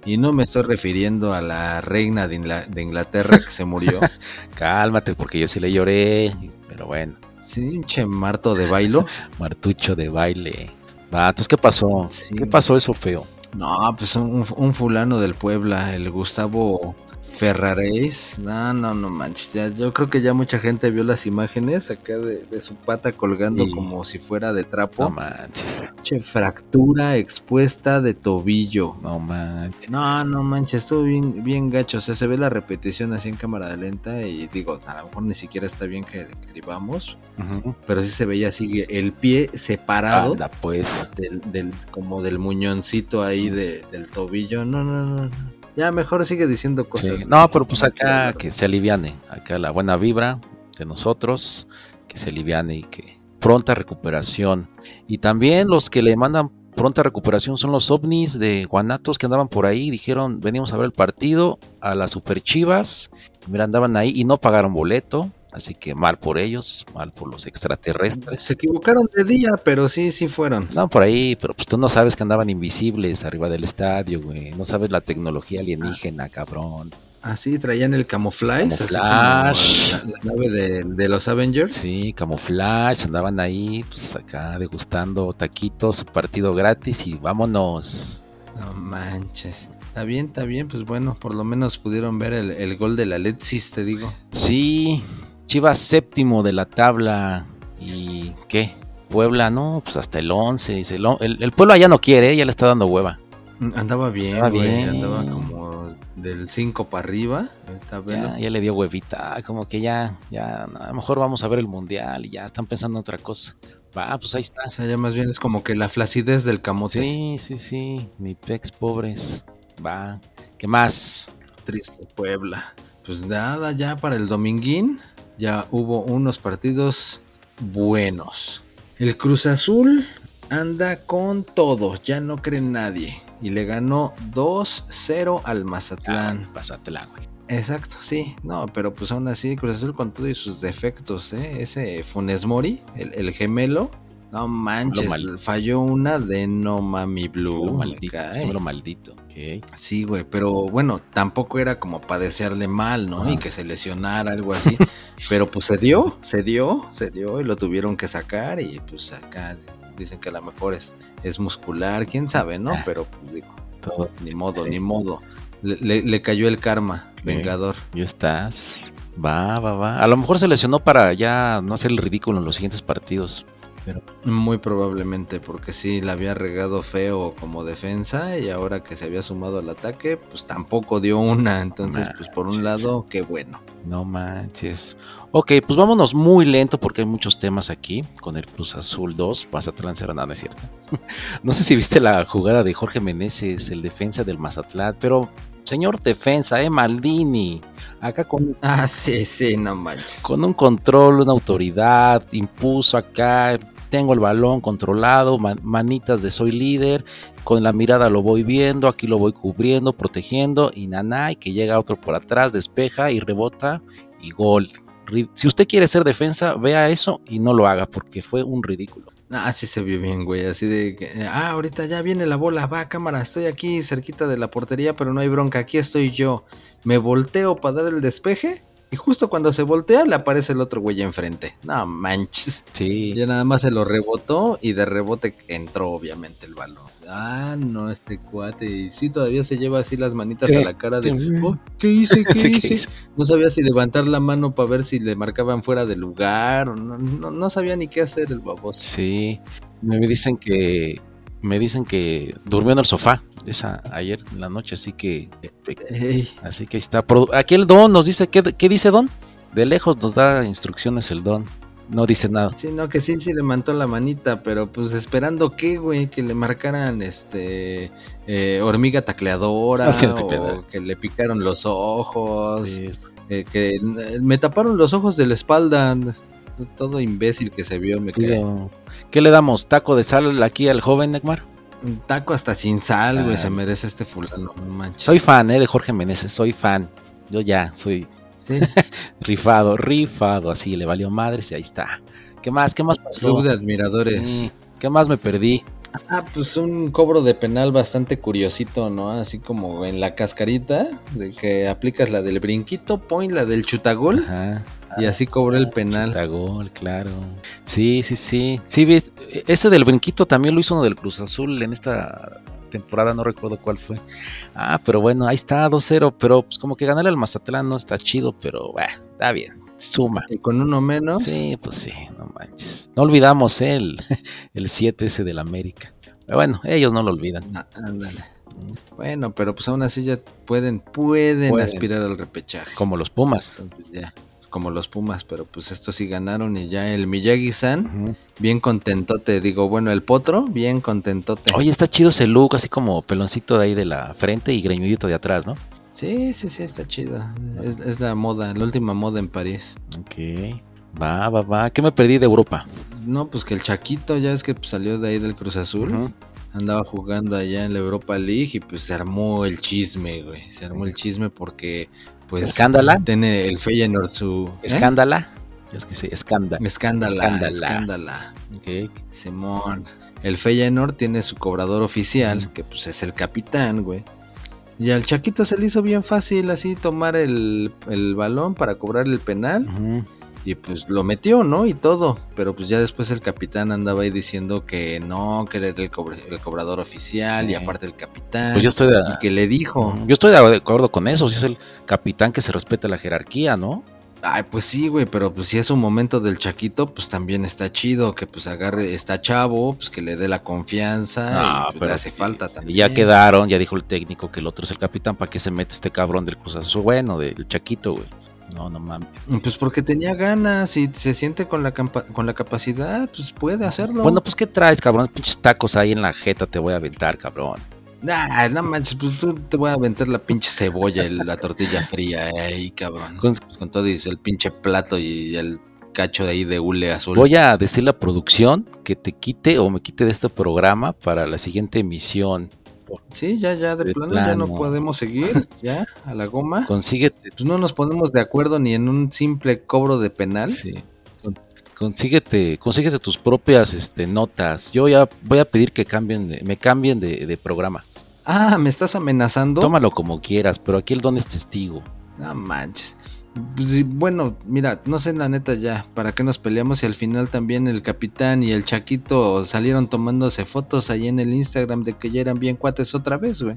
A: Y no me estoy refiriendo a la reina de, Inglaterra que se murió.
B: Cálmate, porque yo sí le lloré. Pero bueno.
A: Sí, che marto de bailo.
B: Martucho de baile. Va, entonces, ¿qué pasó? ¿Qué pasó eso feo?
A: No, pues un, un fulano del Puebla, el Gustavo Ferraréis, no, no, no manches. yo creo que ya mucha gente vio las imágenes acá de, su pata colgando como si fuera de trapo.
B: No manches.
A: Che, fractura expuesta de tobillo.
B: No manches.
A: No, no manches, estuvo bien, bien gacho. O sea, se ve la repetición así en cámara de lenta y digo, a lo mejor ni siquiera está bien que escribamos. Pero sí se veía así el pie separado.
B: pues.
A: Del, como del muñoncito ahí del tobillo. No, no, no. Ya mejor sigue diciendo cosas.
B: No, pero pues acá que se aliviane, acá la buena vibra de nosotros, que se aliviane y que pronta recuperación. Y también los que le mandan pronta recuperación son los ovnis de Guanatos que andaban por ahí, dijeron, venimos a ver el partido a las Super Chivas, mira, andaban ahí y no pagaron boleto, Así que mal por ellos, mal por los extraterrestres.
A: Se equivocaron de día, pero sí, sí fueron.
B: No, por ahí, pero pues tú no sabes que andaban invisibles arriba del estadio, güey. No sabes la tecnología alienígena, cabrón.
A: Así traían el camuflaje,
B: Camuflaje.
A: la, la nave de, de los Avengers.
B: Sí, camuflaje, andaban ahí, pues acá degustando taquitos, partido gratis y vámonos.
A: No manches. Está bien, está bien, pues bueno, por lo menos pudieron ver el, el gol de la Letsis, te digo.
B: Sí, Chivas séptimo de la tabla. ¿Y qué? Puebla, no, pues hasta el 11. dice, El, el, el Puebla ya no quiere, ya le está dando hueva.
A: Andaba bien,
B: Andaba
A: güey,
B: bien.
A: andaba como del 5 para arriba.
B: Ya, ya le dio huevita, como que ya, ya, a lo mejor vamos a ver el mundial y ya están pensando en otra cosa. Va, pues ahí está.
A: O sea, ya más bien es como que la flacidez del camote.
B: Sí, sí, sí, ni pex pobres. Va, ¿qué más?
A: Triste Puebla. Pues nada, ya para el dominguín ya hubo unos partidos buenos. El Cruz Azul anda con todo, ya no cree nadie. Y le ganó 2-0 al Mazatlán.
B: Ah, Mazatlán, güey.
A: Exacto, sí. No, pero pues aún así, Cruz Azul con todo y sus defectos, ¿eh? Ese Funes Mori, el, el gemelo, no manches, falló una de no mami blue.
B: Maldito, maldito.
A: Sí, güey, pero bueno, tampoco era como padecerle mal, ¿no? Y que se lesionara, algo así. pero pues se dio, se dio, se dio y lo tuvieron que sacar y pues acá dicen que a lo mejor es, es muscular, quién sabe, ¿no?
B: Ah.
A: Pero pues digo,
B: Todo.
A: ni modo,
B: Sí.
A: ni modo. Le, le- le cayó el karma, vengador.
B: Ya estás. Va, va, va. A lo mejor se lesionó para ya no hacer el ridículo en los siguientes partidos.
A: Muy probablemente, porque sí, la había regado feo como defensa y ahora que se había sumado al ataque, pues tampoco dio una. Entonces, pues por un lado, qué bueno.
B: No manches. Ok, pues vámonos muy lento porque hay muchos temas aquí con el Cruz Azul 2. Mazatlán será nada, no es cierto. no sé si viste la jugada de Jorge Meneses, el defensa del Mazatlán, pero señor defensa, eh, Maldini. Acá con,
A: Ah, sí, sí, no manches.
B: con un control, una autoridad, impuso acá, tengo el balón controlado, man- manitas de soy líder, con la mirada lo voy viendo, aquí lo voy cubriendo, protegiendo, y Nanay que llega otro por atrás, despeja y rebota y gol. Si usted quiere ser defensa, vea eso y no lo haga porque fue un ridículo.
A: Ah, sí se vio bien, güey. Así de que, ah, ahorita ya viene la bola, va cámara, estoy aquí cerquita de la portería, pero no hay bronca, aquí estoy yo. Me volteo para dar el despeje y justo cuando se voltea le aparece el otro güey enfrente. No manches.
B: Sí,
A: Ya nada más se lo rebotó y de rebote entró obviamente el balón. Ah, no, este cuate. Y sí, todavía se lleva así las manitas
B: Sí,
A: a la cara de...
B: sí.
A: "Oh, ¿Qué hice? ¿Qué
B: Sí, ¿qué
A: hice?
B: hice?
A: No sabía si levantar la mano para ver si le marcaban fuera de lugar. o No, no, no sabía ni qué hacer el baboso.
B: sí. Me dicen que me dicen que durmió en el sofá esa ayer en la noche, así que Así que ahí está. Aquí el Don nos dice, ¿qué, qué dice Don? De lejos nos da instrucciones el Don. No dice nada.
A: Sí, no, que sí, sí levantó la manita, pero pues esperando qué, güey, que le marcaran este eh, hormiga tacleadora o que le picaron los ojos,
B: Sí,
A: eh, que eh, me taparon los ojos de la espalda, todo imbécil que se vio, me
B: digo, ¿Qué le damos? ¿Taco de sal aquí al joven Neymar?
A: Un taco hasta sin sal, güey, se merece este fulano, no manches.
B: Soy fan, ¿eh? De Jorge Meneses, soy fan. Yo ya, soy
A: Sí,
B: rifado, rifado, así, le valió madres y ahí está. ¿Qué más? ¿Qué más pasó?
A: club de admiradores.
B: Mm, ¿Qué más me perdí?
A: Ah, pues un cobro de penal bastante curiosito, ¿no? Así como en la cascarita, de que aplicas la del brinquito, point la del chutagol
B: Ajá.
A: Y así cobró el penal.
B: Gol, claro. Sí, sí, sí. Sí, ves, ese del brinquito también lo hizo uno del Cruz Azul en esta temporada, no recuerdo cuál fue. Ah, pero bueno, ahí está, 2-0, pero pues como que ganarle al Mazatlán no está chido, pero bueno, está bien, suma.
A: Y con uno menos.
B: Sí, pues sí, no manches. No olvidamos ¿eh? el, el 7 ese del América. Pero bueno, ellos no lo olvidan.
A: Ah, ándale. Bueno, pero pues aún así ya pueden, pueden,
B: Pueden.
A: aspirar al repechaje.
B: Como los Pumas.
A: Entonces ya, como los Pumas, pero pues estos sí ganaron y ya el Miyagi-san,
B: Ujú.
A: bien contentote. Digo, bueno, el Potro, bien contentote.
B: Oye, está chido ese look, así como peloncito de ahí de la frente y greñudito de atrás, ¿no?
A: Sí, sí, sí, está chido. Es, es la moda, la última moda en París.
B: Ok. Va, va, va. ¿Qué me perdí de Europa?
A: No, pues que el Chaquito, ya es que pues, salió de ahí del Cruz Azul. Andaba jugando allá en la Europa League y pues se armó el chisme, güey. Se armó el chisme porque, pues.
B: ¿Escándala?
A: Tiene el Feyenoord su. ¿eh?
B: Escándala. Es que sí, escándala.
A: Escándala.
B: Escándala.
A: Escándala.
B: Ok.
A: Simón. El Feyenoord tiene su cobrador oficial, que pues es el capitán, güey. Y al Chaquito se le hizo bien fácil así tomar el, el balón para cobrar el penal. Y pues lo metió, ¿no? Y todo. Pero pues ya después el capitán andaba ahí diciendo que no, que era el, cobrador oficial y aparte el capitán.
B: Pues yo estoy de,
A: y que le dijo.
B: Yo estoy de acuerdo con eso. Si es el capitán que se respeta la jerarquía, ¿no?
A: Ay, pues sí, güey, pero pues si es un momento del Chaquito, pues también está chido que pues agarre, está chavo, pues que le dé la confianza y pues, pero le hace falta también.
B: Ya quedaron, ya dijo el técnico que el otro es el capitán, ¿para qué se mete este cabrón del Cruz Azul? Bueno, del Chaquito, güey. No, no mames.
A: Pues porque tenía ganas y se siente con la, con la capacidad, pues puede hacerlo.
B: Bueno, pues ¿qué traes, cabrón? Pinches tacos ahí en la jeta te voy a aventar, cabrón.
A: Ah, no manches, pues tú te voy a aventar la pinche cebolla y la tortilla fría ahí, cabrón. Con, pues con todo y el pinche plato y el cacho de ahí de hule azul.
B: Voy a decir la producción que te quite o me quite de este programa para la siguiente emisión.
A: Sí, ya, ya, de, plano, ya no podemos seguir, ya, a la goma.
B: Consíguete.
A: Pues no nos ponemos de acuerdo ni en un simple cobro de penal.
B: Sí. Consíguete, consíguete tus propias este, notas. Yo ya voy a pedir que cambien, de, me cambien de, de programa.
A: Ah, ¿me estás amenazando?
B: Tómalo como quieras, pero aquí el don es testigo.
A: No manches. Pues, bueno, mira, no sé la neta ya, ¿para qué nos peleamos? Y al final también el capitán y el Chaquito salieron tomándose fotos ahí en el Instagram de que ya eran bien cuates otra vez, güey.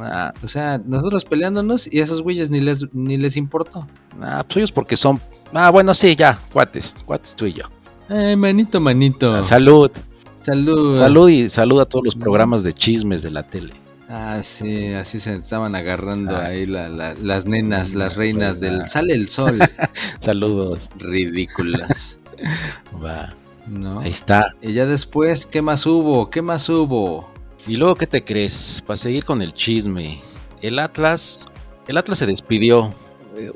A: Ah. O sea, nosotros peleándonos y esos güeyes ni les, ni les importó.
B: Ah, pues ellos porque son... Ah, bueno, sí, ya, cuates, cuates tú y yo.
A: Eh, manito, manito.
B: Ah, salud.
A: Salud.
B: Salud y salud a todos los programas de chismes de la tele.
A: Ah, sí, así se estaban agarrando ahí las nenas, las reinas del sale el sol.
B: Saludos.
A: Ridículas.
B: Va. ¿No? Ahí está.
A: Y ya después, ¿qué más hubo? ¿Qué más hubo?
B: Y luego, ¿qué te crees? Para seguir con el chisme. El Atlas, el Atlas se despidió.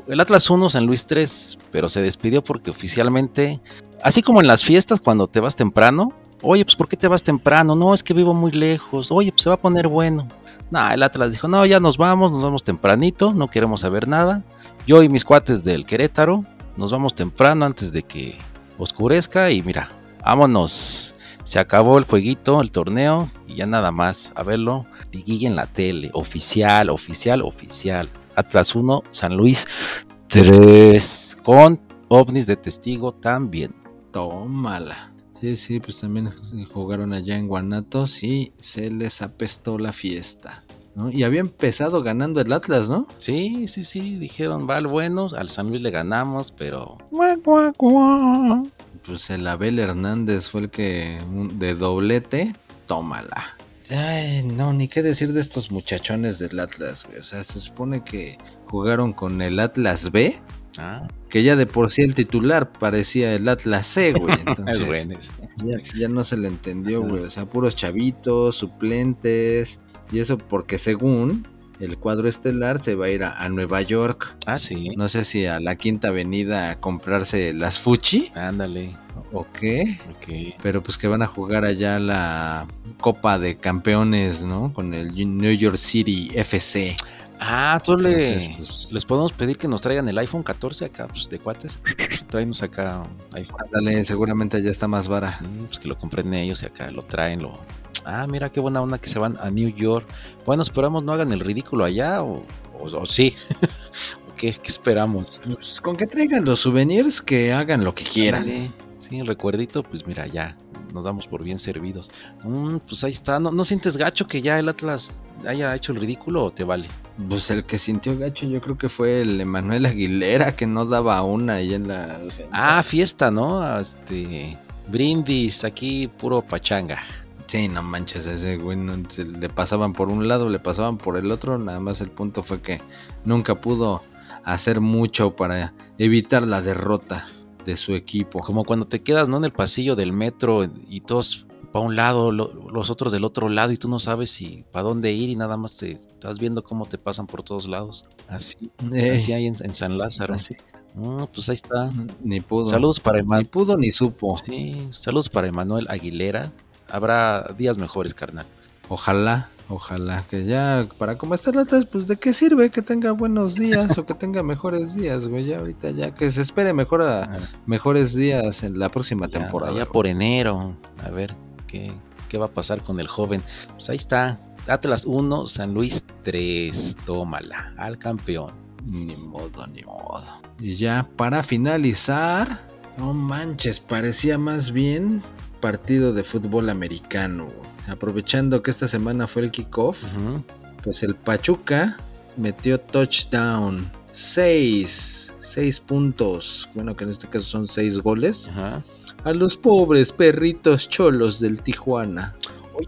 B: El Atlas 1, San Luis 3, pero se despidió porque oficialmente, así como en las fiestas cuando te vas temprano, oye, pues ¿por qué te vas temprano? No, es que vivo muy lejos. Oye, pues se va a poner bueno. Nah, el Atlas dijo, no, ya nos vamos, nos vamos tempranito, no queremos saber nada. Yo y mis cuates del Querétaro nos vamos temprano antes de que oscurezca y mira, vámonos. Se acabó el jueguito, el torneo y ya nada más a verlo. Liguilla en la tele, oficial, oficial, oficial. Atlas 1, San Luis 3, con ovnis de testigo también.
A: Tómala. Sí, sí, pues también jugaron allá en Guanatos y se les apestó la fiesta. ¿no? Y había empezado ganando el Atlas, ¿no?
B: Sí, sí, sí, dijeron, va bueno, al San Luis le ganamos, pero...
A: Pues el Abel Hernández fue el que de doblete, tómala. Ay, no, ni qué decir de estos muchachones del Atlas, güey. O sea, se supone que jugaron con el Atlas B Ah. Que ya de por sí el titular parecía el Atlas C, güey. Entonces, ya, ya, no se le entendió, güey. O sea, puros chavitos, suplentes. Y eso porque según el cuadro estelar se va a ir a, Nueva York.
B: Ah, sí.
A: No sé si a la Quinta Avenida a comprarse las Fuchi.
B: Ándale.
A: ¿O qué? Pero pues que van a jugar allá la Copa de Campeones, ¿no? Con el New York City FC.
B: Ah, tú le, pues, les podemos pedir que nos traigan el iPhone 14 acá, pues de cuates. Traemos acá
A: un iPhone. Dale, seguramente ya está más vara.
B: Sí, pues que lo compren ellos y acá lo traen, lo. Ah, mira qué buena onda que se van a New York. Bueno, esperamos no hagan el ridículo allá o, o, sí. qué, qué, esperamos?
A: Pues con que traigan los souvenirs que hagan lo que quieran.
B: Sí, el recuerdito, pues mira, ya nos damos por bien servidos. Mm, pues ahí está. ¿No, ¿No sientes gacho que ya el Atlas haya hecho el ridículo o te vale?
A: Pues el que sintió gacho yo creo que fue el Emanuel Aguilera que no daba una ahí en la
B: Ah, fiesta, ¿no? Este brindis, aquí puro pachanga.
A: Sí, no manches, ese güey le pasaban por un lado, le pasaban por el otro, nada más el punto fue que nunca pudo hacer mucho para evitar la derrota de su equipo.
B: Como cuando te quedas, ¿no? En el pasillo del metro y todos para un lado, los otros del otro lado y tú no sabes si para dónde ir y nada más te estás viendo cómo te pasan por todos lados. Así, eh. así hay en, San Lázaro. Así. pues ahí está.
A: Ni pudo.
B: Saludos para
A: Emanuel. Ni pudo ni supo.
B: Sí, saludos para Emanuel Aguilera. Habrá días mejores, carnal.
A: Ojalá, ojalá que ya para cómo está el Atlas, pues de qué sirve que tenga buenos días o que tenga mejores días, güey. Ya ahorita ya que se espere mejor a, mejores días en la próxima temporada.
B: Ya por enero, a ver qué, va a pasar con el joven. Pues ahí está. Atlas 1, San Luis 3. Tómala, al campeón.
A: Ni modo, ni modo. Y ya para finalizar, no manches, parecía más bien partido de fútbol americano. Aprovechando que esta semana fue el kickoff, pues el Pachuca metió touchdown. 6, 6 puntos. Bueno, que en este caso son 6 goles. A los pobres perritos cholos del Tijuana.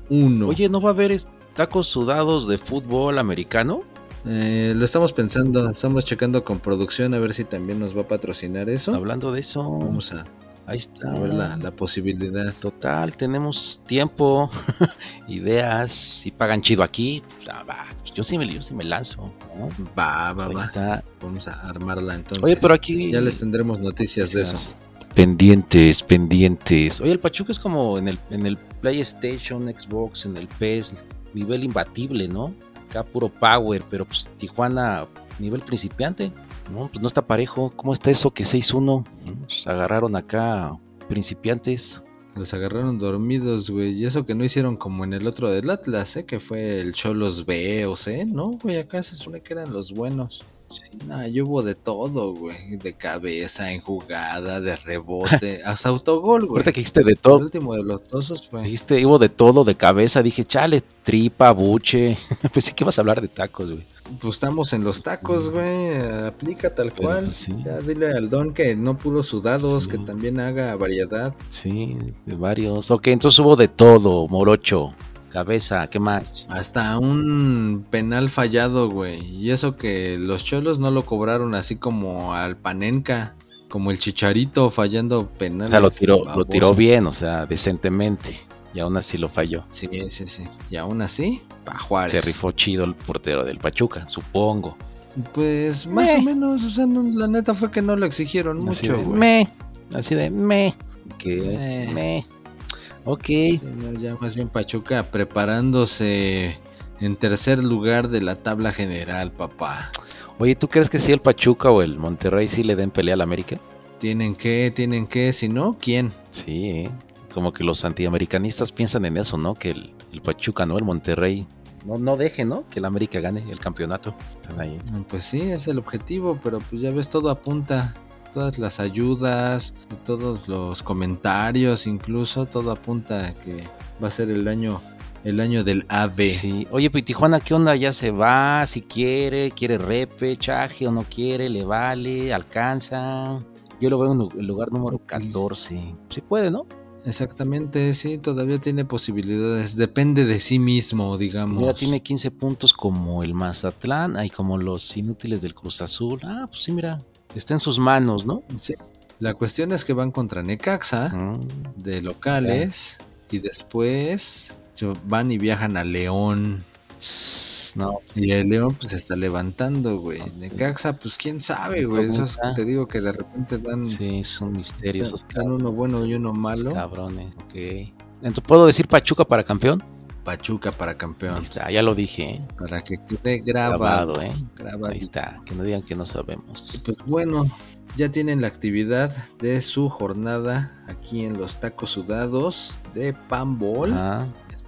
B: Uno. Oye, ¿no va a haber tacos sudados de fútbol americano?
A: Eh, lo estamos pensando, estamos checando con producción a ver si también nos va a patrocinar eso.
B: Hablando de eso,
A: vamos a,
B: ahí está.
A: ver la, posibilidad.
B: Total, tenemos tiempo, ideas, si pagan chido aquí, pues, yo sí me, yo sí me lanzo.
A: Va, va, va. Está. Vamos a armarla entonces.
B: Oye, pero aquí
A: ya les tendremos noticias de eso.
B: Pendientes, pendientes. Oye, el Pachuca es como en el, en el PlayStation, Xbox, en el PS, nivel imbatible, ¿no? acá puro power, pero pues Tijuana nivel principiante, no, pues no está parejo. ¿Cómo está eso que 6-1? Pues agarraron acá principiantes.
A: Los agarraron dormidos, güey. Y eso que no hicieron como en el otro del Atlas, ¿eh? Que fue el Cholos B o C, ¿no? Güey, acá se supone que eran los buenos. Sí, nah, yo hubo de todo, güey. De cabeza, en jugada, de rebote, hasta autogol, güey.
B: Ahorita que dijiste de todo.
A: El último de los tosos.
B: Dijiste, hubo de todo, de cabeza. Dije, chale, tripa, buche. pues sí que vas a hablar de tacos, güey.
A: Pues estamos en los tacos, güey. Aplica tal cual. Pues ya dile al don que no puro sudados, que también haga variedad.
B: Sí, de varios. Ok, entonces hubo de todo, morocho cabeza, ¿qué más?
A: Hasta un penal fallado, güey. Y eso que los cholos no lo cobraron así como al Panenka, como el Chicharito fallando penal.
B: O sea, lo tiró, lo tiró bien, o sea, decentemente. Y aún así lo falló.
A: Sí, sí, sí. Y aún así, pa' Juárez.
B: Se rifó chido el portero del Pachuca, supongo.
A: Pues más o menos, o sea, la neta fue que no lo exigieron mucho, güey.
B: Me, así de me, que me. Ok.
A: ya más bien Pachuca preparándose en tercer lugar de la tabla general, papá.
B: Oye, ¿tú crees que si el Pachuca o el Monterrey sí le den pelea al América?
A: Tienen que, tienen que, si no, ¿quién?
B: Sí, ¿eh? Como que los antiamericanistas piensan en eso, ¿no? Que el, Pachuca, ¿no? El Monterrey no, no deje, ¿no? Que el América gane el campeonato. Están ahí.
A: Pues sí, es el objetivo, pero pues ya ves, todo apunta todas las ayudas, todos los comentarios, incluso todo apunta a que va a ser el año el año del AB.
B: Sí. Oye, pues Tijuana, ¿qué onda? Ya se va, si quiere, quiere repechaje o no quiere, le vale, alcanza. Yo lo veo en el lugar número 14. Sí puede, ¿no?
A: Exactamente, sí, todavía tiene posibilidades. Depende de sí mismo, digamos.
B: Ya tiene 15 puntos como el Mazatlán, hay como los inútiles del Cruz Azul. Ah, pues sí, mira, está en sus manos, ¿no?
A: Sí. La cuestión es que van contra Necaxa mm. de locales y después van y viajan a León. No. Y el León pues se está levantando, güey. Necaxa, pues quién sabe, güey. Eso te digo que de repente dan.
B: Sí, son misterios. Esos
A: dan uno bueno y uno malo.
B: cabrones, ok. Entonces, ¿puedo decir Pachuca para campeón?
A: Pachuca para campeón. Ahí
B: está, ya lo dije. ¿eh?
A: Para que quede grabado.
B: ¿eh? Grabado. Ahí está, que no digan que no sabemos.
A: Pues bueno, ya tienen la actividad de su jornada aquí en los tacos sudados de Pambol.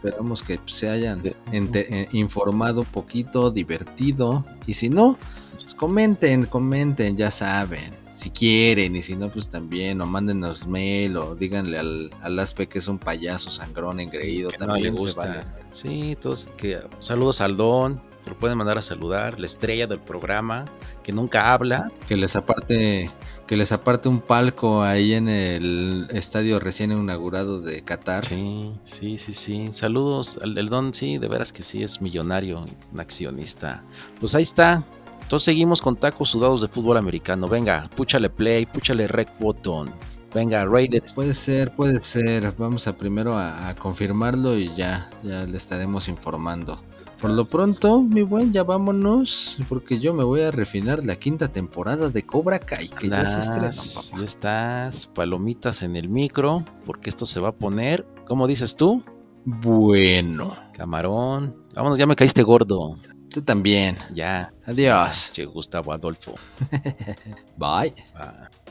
A: Esperamos que se hayan eh, informado un poquito, divertido. Y si no, pues comenten, comenten, ya saben si quieren, y si no, pues también, o mándenos mail, o díganle al, al Aspe que es un payaso sangrón engreído, también le gusta.
B: Sí, todos, que saludos al Don, lo pueden mandar a saludar, la estrella del programa, que nunca habla.
A: Que les aparte, que les aparte un palco ahí en el estadio recién inaugurado de Qatar.
B: Sí, sí, sí, sí. Saludos, al, el Don, sí, de veras que sí, es millonario, un accionista. Pues ahí está, entonces seguimos con tacos sudados de fútbol americano. Venga, púchale play, púchale rec button. Venga, Raiders.
A: Puede ser, puede ser. Vamos a primero a, confirmarlo y ya, ya le estaremos informando. Por lo pronto, mi buen, ya vámonos, porque yo me voy a refinar la quinta temporada de Cobra Kai, que ya se estrenó, papá.
B: Ya estás, palomitas en el micro, porque esto se va a poner, ¿cómo dices tú?
A: Bueno.
B: Camarón. Vámonos, ya me caíste gordo.
A: Tú también.
B: Ya.
A: Adiós.
B: Che, Gustavo Adolfo.
A: Bye. Bye.